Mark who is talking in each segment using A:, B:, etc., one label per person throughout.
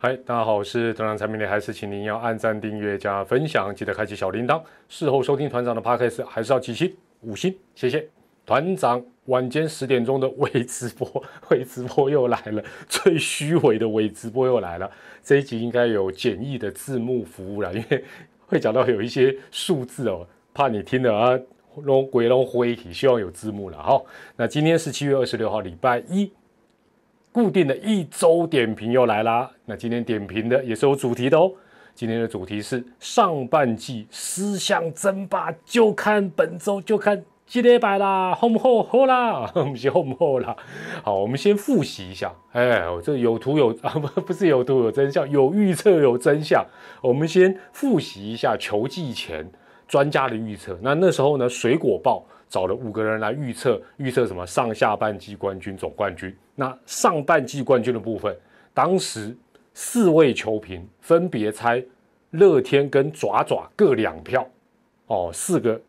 A: 嗨，大家好，我是团长产品的，还是请您要按赞、订阅、加分享，记得开启小铃铛。事后收听团长的 podcast，还是要集齐五星，谢谢团长。晚间十点钟的微直播，微直播又来了，最虚伪的微直播又来了。这一集应该有简易的字幕服务了，因为会讲到有一些数字哦，怕你听了啊，弄鬼弄灰体，希望有字幕了哈。那今天是七月二十六号，礼拜一。固定的一周点评又来啦，那今天点评的也是有主题的哦。今天的主题是上半季思想争霸，就看本周就看几礼拜啦，好不好？好啦，我们先好不好啦？好，我们先复习一下。哎，这有图有啊，不 不是有图有真相，有预测有真相。我们先复习一下球季前专家的预测。那那时候呢，水果报。找了五个人来预测，预测什么上下半季冠军、总冠军。那上半季冠军的部分，当时四位球评分别猜乐天跟爪爪各两票，哦，四个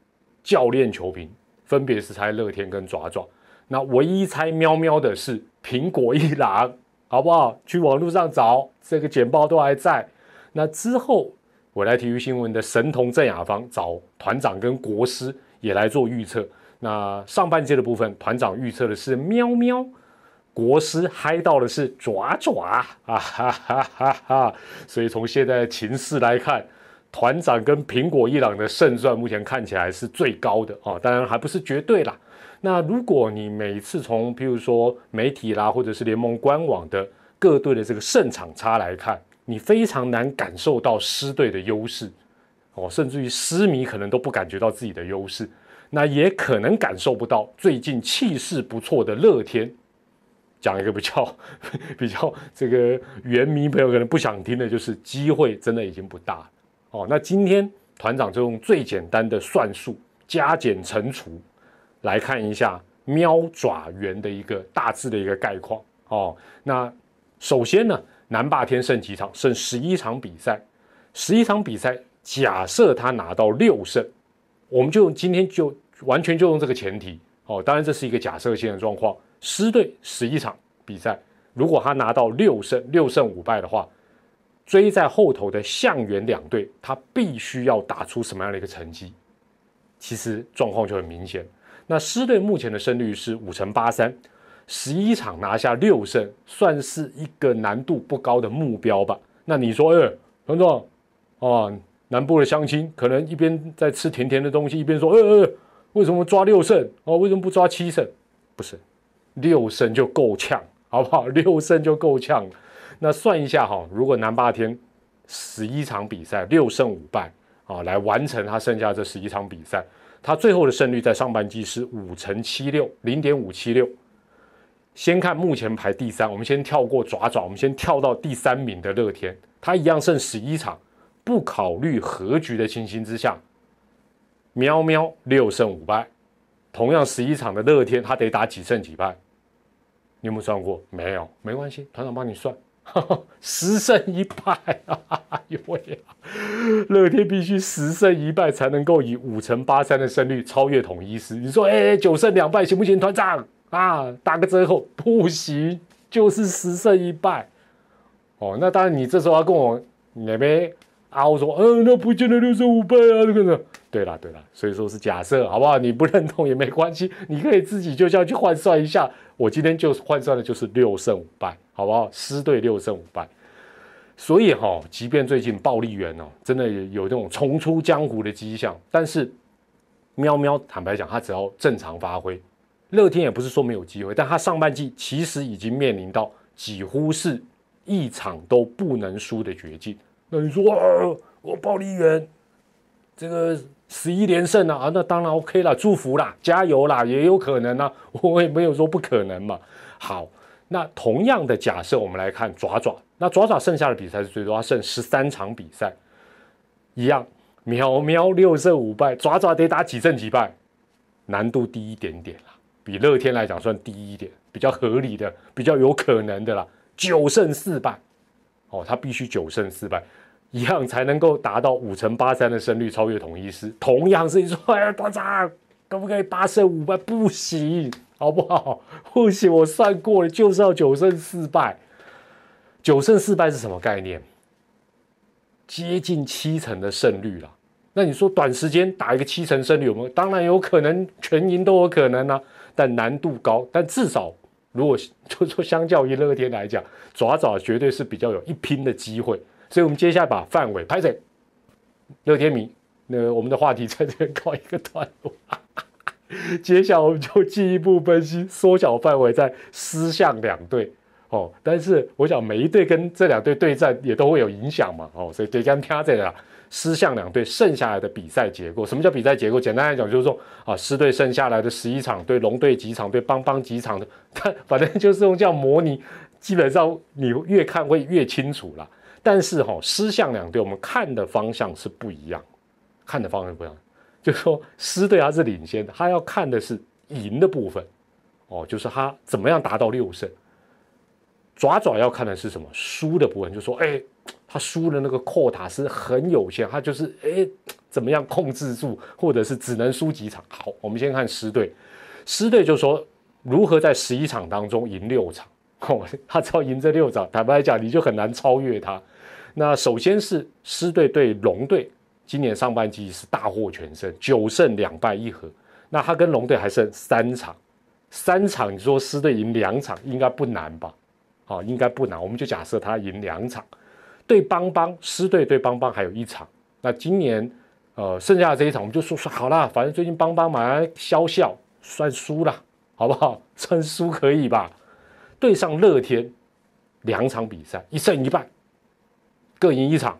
A: 教练球评分别是猜乐天跟爪爪。那唯一猜喵喵的是苹果一郎，好不好？去网络上找这个简报都还在。那之后，我来体育新闻的神童郑雅芳找团长跟国师。也来做预测。那上半季的部分，团长预测的是喵喵，国师嗨到的是爪爪啊哈哈哈哈！所以从现在的情势来看，团长跟苹果伊朗的胜算目前看起来是最高的啊，当然还不是绝对啦。那如果你每次从譬如说媒体啦，或者是联盟官网的各队的这个胜场差来看，你非常难感受到狮队的优势。哦，甚至于失迷可能都不感觉到自己的优势，那也可能感受不到最近气势不错的乐天。讲一个比较 比较这个原迷朋友可能不想听的，就是机会真的已经不大哦。那今天团长就用最简单的算术加减乘除来看一下喵爪猿的一个大致的一个概况哦。那首先呢，南霸天胜几场？胜十一场比赛，十一场比赛。假设他拿到六胜，我们就用今天就完全就用这个前提哦。当然这是一个假设性的状况。狮队十一场比赛，如果他拿到六胜，六胜五败的话，追在后头的象元两队，他必须要打出什么样的一个成绩？其实状况就很明显。那狮队目前的胜率是五成八三，十一场拿下六胜，算是一个难度不高的目标吧？那你说，哎，团长，哦。南部的乡亲可能一边在吃甜甜的东西，一边说：“呃呃，为什么抓六胜哦？为什么不抓七胜？不是六胜就够呛，好不好？六胜就够呛。那算一下哈，如果南霸天十一场比赛六胜五败啊，来完成他剩下这十一场比赛，他最后的胜率在上半季是五乘七六，零点五七六。先看目前排第三，我们先跳过爪爪，我们先跳到第三名的乐天，他一样剩十一场。”不考虑和局的情形之下，喵喵六胜五败，同样十一场的乐天，他得打几胜几败？你有没有算过？没有，没关系，团长帮你算，十胜一败啊！哎呦喂啊！乐天必须十胜一败才能够以五成八三的胜率超越统一师。你说，哎，九胜两败行不行？团长啊，打个折扣，不行，就是十胜一败。哦，那当然，你这时候要跟我那边。啊，我说，嗯，那不见得六胜五败啊，这个呢？对了，对了，所以说是假设，好不好？你不认同也没关系，你可以自己就这样去换算一下。我今天就换算的就是六胜五败，好不好？师队六胜五败，所以哈，即便最近暴力员哦，真的有这种重出江湖的迹象，但是喵喵，坦白讲，他只要正常发挥，乐天也不是说没有机会，但他上半季其实已经面临到几乎是一场都不能输的绝境。那你说啊，我暴力员这个十一连胜啊，啊，那当然 OK 了，祝福啦，加油啦，也有可能啊，我也没有说不可能嘛。好，那同样的假设，我们来看爪爪，那爪爪剩下的比赛是最多，他剩十三场比赛，一样，喵喵六胜五败，爪爪得打几胜几败，难度低一点点啦，比乐天来讲算低一点，比较合理的，比较有可能的啦，九胜四败，哦，他必须九胜四败。一样才能够达到五成八三的胜率，超越统一师。同样是你说，哎呀，团长可不可以八胜五败？不行，好不好？不行，我算过了，就是要九胜四败。九胜四败是什么概念？接近七成的胜率了。那你说短时间打一个七成胜率有没有？当然有可能，全赢都有可能啊。但难度高，但至少如果就说相较于乐天来讲，爪爪绝对是比较有一拼的机会。所以，我们接下来把范围拍成乐天迷。那我们的话题在这边告一个段落。接下来我们就进一步分析，缩小范围在狮象两队哦。但是我想每一队跟这两队对战也都会有影响嘛哦。所以得先听这个狮象两队剩下来的比赛结构。什么叫比赛结构？简单来讲就是说啊，狮队剩下来的十一场对龙队几场对邦邦几场的，看反正就是用这样模拟，基本上你越看会越清楚了。但是哈，狮象两队我们看的方向是不一样，看的方向不一样。就是说，狮队他是领先的，他要看的是赢的部分，哦，就是他怎么样达到六胜。爪爪要看的是什么？输的部分，就说，哎，他输的那个扩塔是很有限，他就是哎，怎么样控制住，或者是只能输几场。好，我们先看狮队，狮队就说如何在十一场当中赢六场。哦，他只要赢这六场，坦白讲，你就很难超越他。那首先是狮队对龙队。今年上半季是大获全胜，九胜两败一和。那他跟龙队还剩三场，三场你说狮队赢两场应该不难吧？好，应该不难。我们就假设他赢两场，对邦邦狮队对邦邦还有一场。那今年呃剩下的这一场，我们就说说好了，反正最近邦邦马上消笑，算输了，好不好？算输可以吧？对上乐天两场比赛，一胜一败，各赢一场，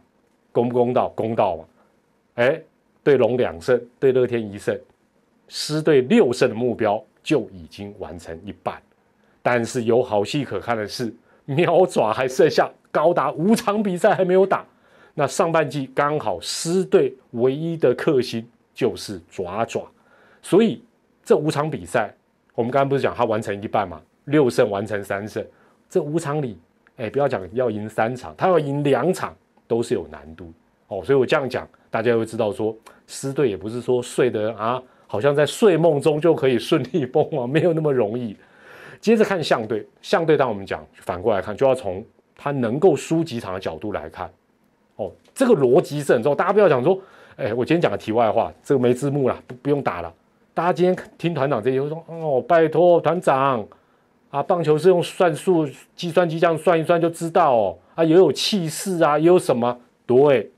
A: 公不公道？公道嘛。哎，对龙两胜，对乐天一胜，狮队六胜的目标就已经完成一半。但是有好戏可看的是，喵爪还剩下高达五场比赛还没有打。那上半季刚好狮队唯一的克星就是爪爪，所以这五场比赛，我们刚刚不是讲他完成一半嘛？六胜完成三胜，这五场里，哎，不要讲要赢三场，他要赢两场都是有难度哦。所以我这样讲。大家会知道说，狮队也不是说睡得啊，好像在睡梦中就可以顺利封王，没有那么容易。接着看象队，象队当我们讲反过来看，就要从他能够输几场的角度来看。哦，这个逻辑是很重要。大家不要讲说，哎，我今天讲个题外话，这个没字幕了，不不用打了。大家今天听团长这些会说，哦，拜托团长啊，棒球是用算术计算机这样算一算就知道哦，啊，也有气势啊，也有什么对。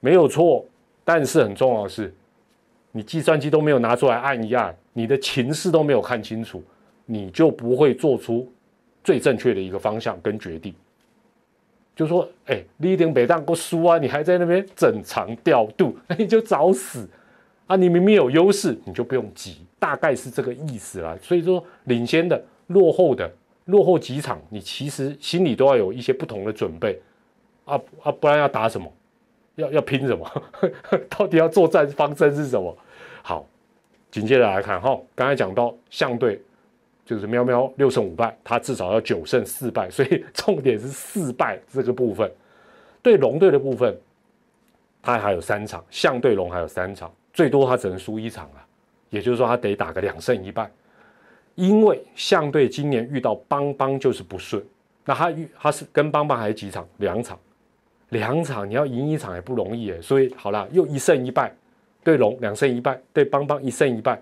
A: 没有错，但是很重要的是，你计算机都没有拿出来按一按，你的情势都没有看清楚，你就不会做出最正确的一个方向跟决定。就说，哎，你顶北当过输啊，你还在那边整场调度，那你就找死啊！你明明有优势，你就不用急，大概是这个意思啦。所以说，领先的、落后的、落后几场，你其实心里都要有一些不同的准备啊啊，不然要打什么？要要拼什么？到底要作战方针是什么？好，紧接着来看哈，刚才讲到相对就是喵喵六胜五败，他至少要九胜四败，所以 重点是四败这个部分。对龙队的部分，他还有三场，相对龙还有三场，最多他只能输一场了，也就是说他得打个两胜一败。因为相对今年遇到邦邦就是不顺，那他遇他是跟邦邦还有几场？两场。两场你要赢一场也不容易诶，所以好了，又一胜一败，对龙两胜一败，对邦邦一胜一败，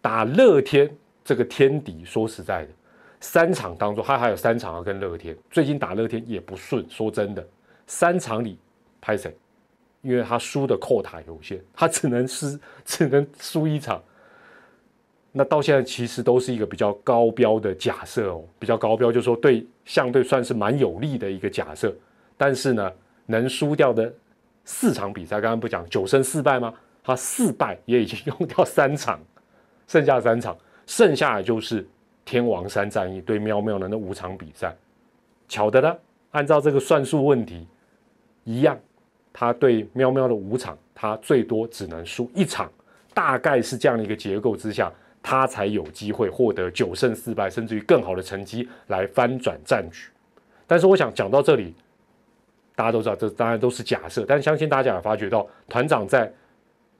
A: 打乐天这个天敌，说实在的，三场当中他还有三场要跟乐天，最近打乐天也不顺，说真的，三场里拍谁？因为他输的扣塔有限，他只能失，只能输一场。那到现在其实都是一个比较高标的假设哦，比较高标，就是说对相对算是蛮有利的一个假设，但是呢。能输掉的四场比赛，刚刚不讲九胜四败吗？他四败也已经用掉三场，剩下三场，剩下的就是天王山战役对喵喵的那五场比赛。巧的呢，按照这个算术问题，一样，他对喵喵的五场，他最多只能输一场，大概是这样的一个结构之下，他才有机会获得九胜四败，甚至于更好的成绩来翻转战局。但是我想讲到这里。大家都知道，这当然都是假设，但相信大家也发觉到，团长在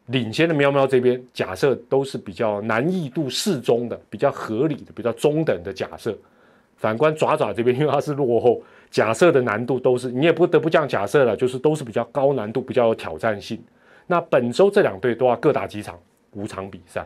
A: 领先的喵喵这边，假设都是比较难易度适中的、比较合理的、比较中等的假设。反观爪爪这边，因为它是落后，假设的难度都是你也不得不这样假设了，就是都是比较高难度、比较有挑战性。那本周这两队都要各打几场五场比赛，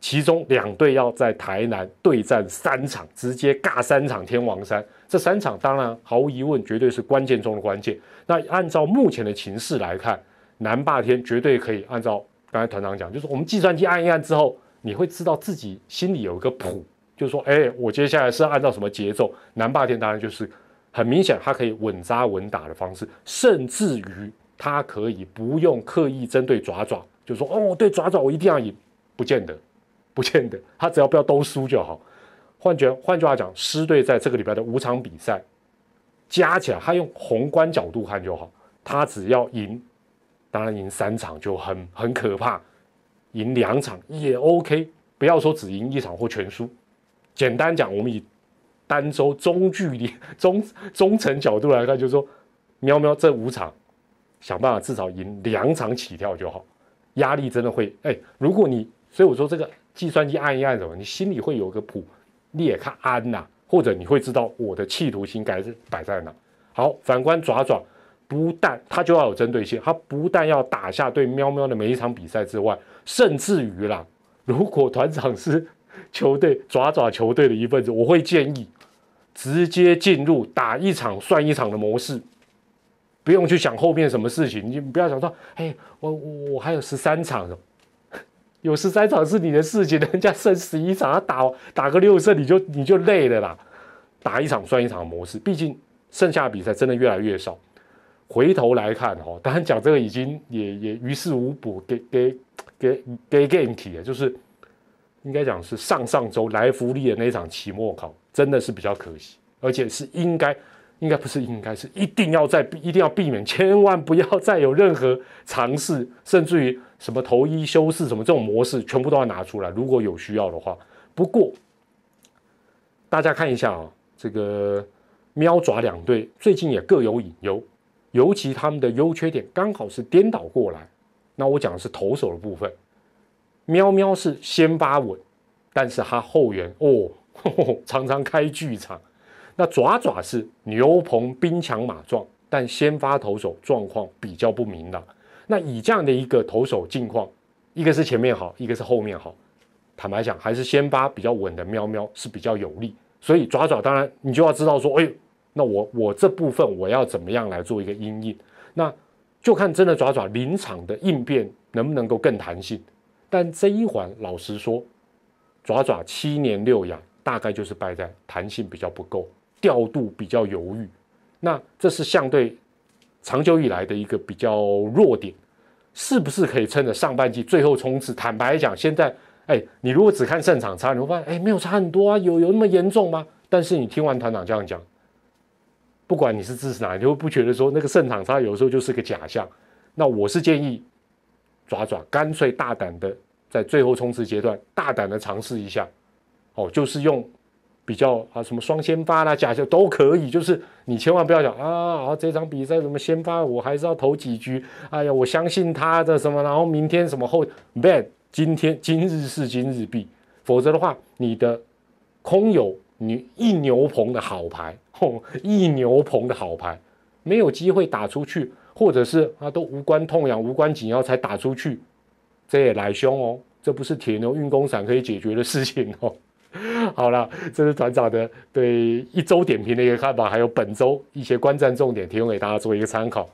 A: 其中两队要在台南对战三场，直接尬三场天王山。这三场当然毫无疑问绝对是关键中的关键。那按照目前的情势来看，南霸天绝对可以按照刚才团长讲，就是我们计算机按一按之后，你会知道自己心里有一个谱，就是说，哎，我接下来是按照什么节奏？南霸天当然就是很明显，它可以稳扎稳打的方式，甚至于。他可以不用刻意针对爪爪，就说哦，对爪爪我一定要赢，不见得，不见得，他只要不要都输就好。换句换句话讲，狮队在这个礼拜的五场比赛加起来，他用宏观角度看就好，他只要赢，当然赢三场就很很可怕，赢两场也 OK，不要说只赢一场或全输。简单讲，我们以单周中距离、中中程角度来看，就是说，喵喵这五场。想办法至少赢两场起跳就好，压力真的会哎，如果你所以我说这个计算机按一按什么，你心里会有个谱，你也看安呐，或者你会知道我的企图心该是摆在哪。好，反观爪爪，不但他就要有针对性，他不但要打下对喵喵的每一场比赛之外，甚至于啦，如果团长是球队爪爪球队的一份子，我会建议直接进入打一场算一场的模式。不用去想后面什么事情，你不要想说，哎，我我我还有十三场，有十三场是你的事情，人家剩十一场，他打打个六胜你就你就累了啦，打一场算一场模式，毕竟剩下比赛真的越来越少。回头来看哈，当然讲这个已经也也于事无补，给给给给 game 题了，就是应该讲是上上周来福利的那场期末考，真的是比较可惜，而且是应该。应该不是，应该是一定要在一定要避免，千万不要再有任何尝试，甚至于什么投一修饰什么这种模式，全部都要拿出来。如果有需要的话，不过大家看一下啊，这个喵爪两队最近也各有隐忧，尤其他们的优缺点刚好是颠倒过来。那我讲的是投手的部分，喵喵是先发稳，但是他后援哦，常常开剧场。那爪爪是牛棚兵强马壮，但先发投手状况比较不明朗。那以这样的一个投手境况，一个是前面好，一个是后面好。坦白讲，还是先发比较稳的喵喵是比较有利。所以爪爪当然你就要知道说，哎呦，那我我这部分我要怎么样来做一个应应？那就看真的爪爪临场的应变能不能够更弹性。但这一环老实说，爪爪七年六养大概就是败在弹性比较不够。调度比较犹豫，那这是相对长久以来的一个比较弱点，是不是可以趁着上半季最后冲刺？坦白讲，现在哎，你如果只看胜场差，你会发现哎，没有差很多啊，有有那么严重吗？但是你听完团长这样讲，不管你是支持哪，你会不觉得说那个胜场差有时候就是个假象？那我是建议爪爪干脆大胆的在最后冲刺阶段大胆的尝试一下，哦，就是用。比较啊，什么双先发啦，假设都可以，就是你千万不要讲啊，啊这场比赛什么先发，我还是要投几局。哎呀，我相信他的什么，然后明天什么后，bad，今天今日事今日毕，否则的话，你的空有你一牛棚的好牌，吼，一牛棚的好牌，没有机会打出去，或者是啊都无关痛痒无关紧要才打出去，这也来凶哦，这不是铁牛运功伞可以解决的事情哦。好了，这是团长的对一周点评的一个看法，还有本周一些观战重点提供给大家做一个参考。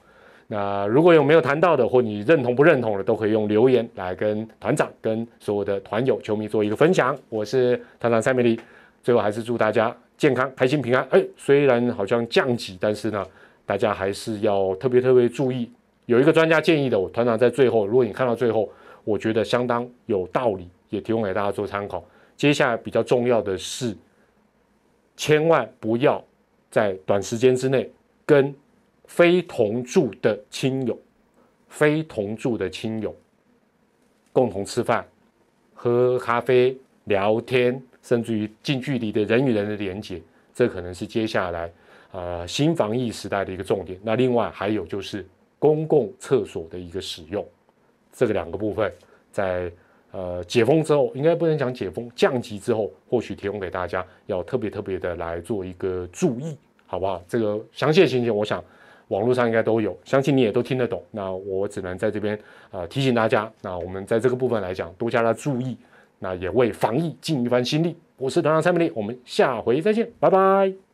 A: 那如果有没有谈到的，或你认同不认同的，都可以用留言来跟团长、跟所有的团友、球迷做一个分享。我是团长蔡美丽，最后还是祝大家健康、开心、平安。哎，虽然好像降级，但是呢，大家还是要特别特别注意。有一个专家建议的，我团长在最后，如果你看到最后，我觉得相当有道理，也提供给大家做参考。接下来比较重要的是，千万不要在短时间之内跟非同住的亲友、非同住的亲友共同吃饭、喝咖啡、聊天，甚至于近距离的人与人的连接，这可能是接下来呃新防疫时代的一个重点。那另外还有就是公共厕所的一个使用，这个两个部分在。呃解封之后，应该不能讲解封，降级之后，或许提供给大家要特别特别的来做一个注意，好不好？这个详细的情形，我想网络上应该都有，相信你也都听得懂。那我只能在这边呃提醒大家，那我们在这个部分来讲，多加了注意，那也为防疫尽一番心力。我是团长蔡明丽，我们下回再见，拜拜。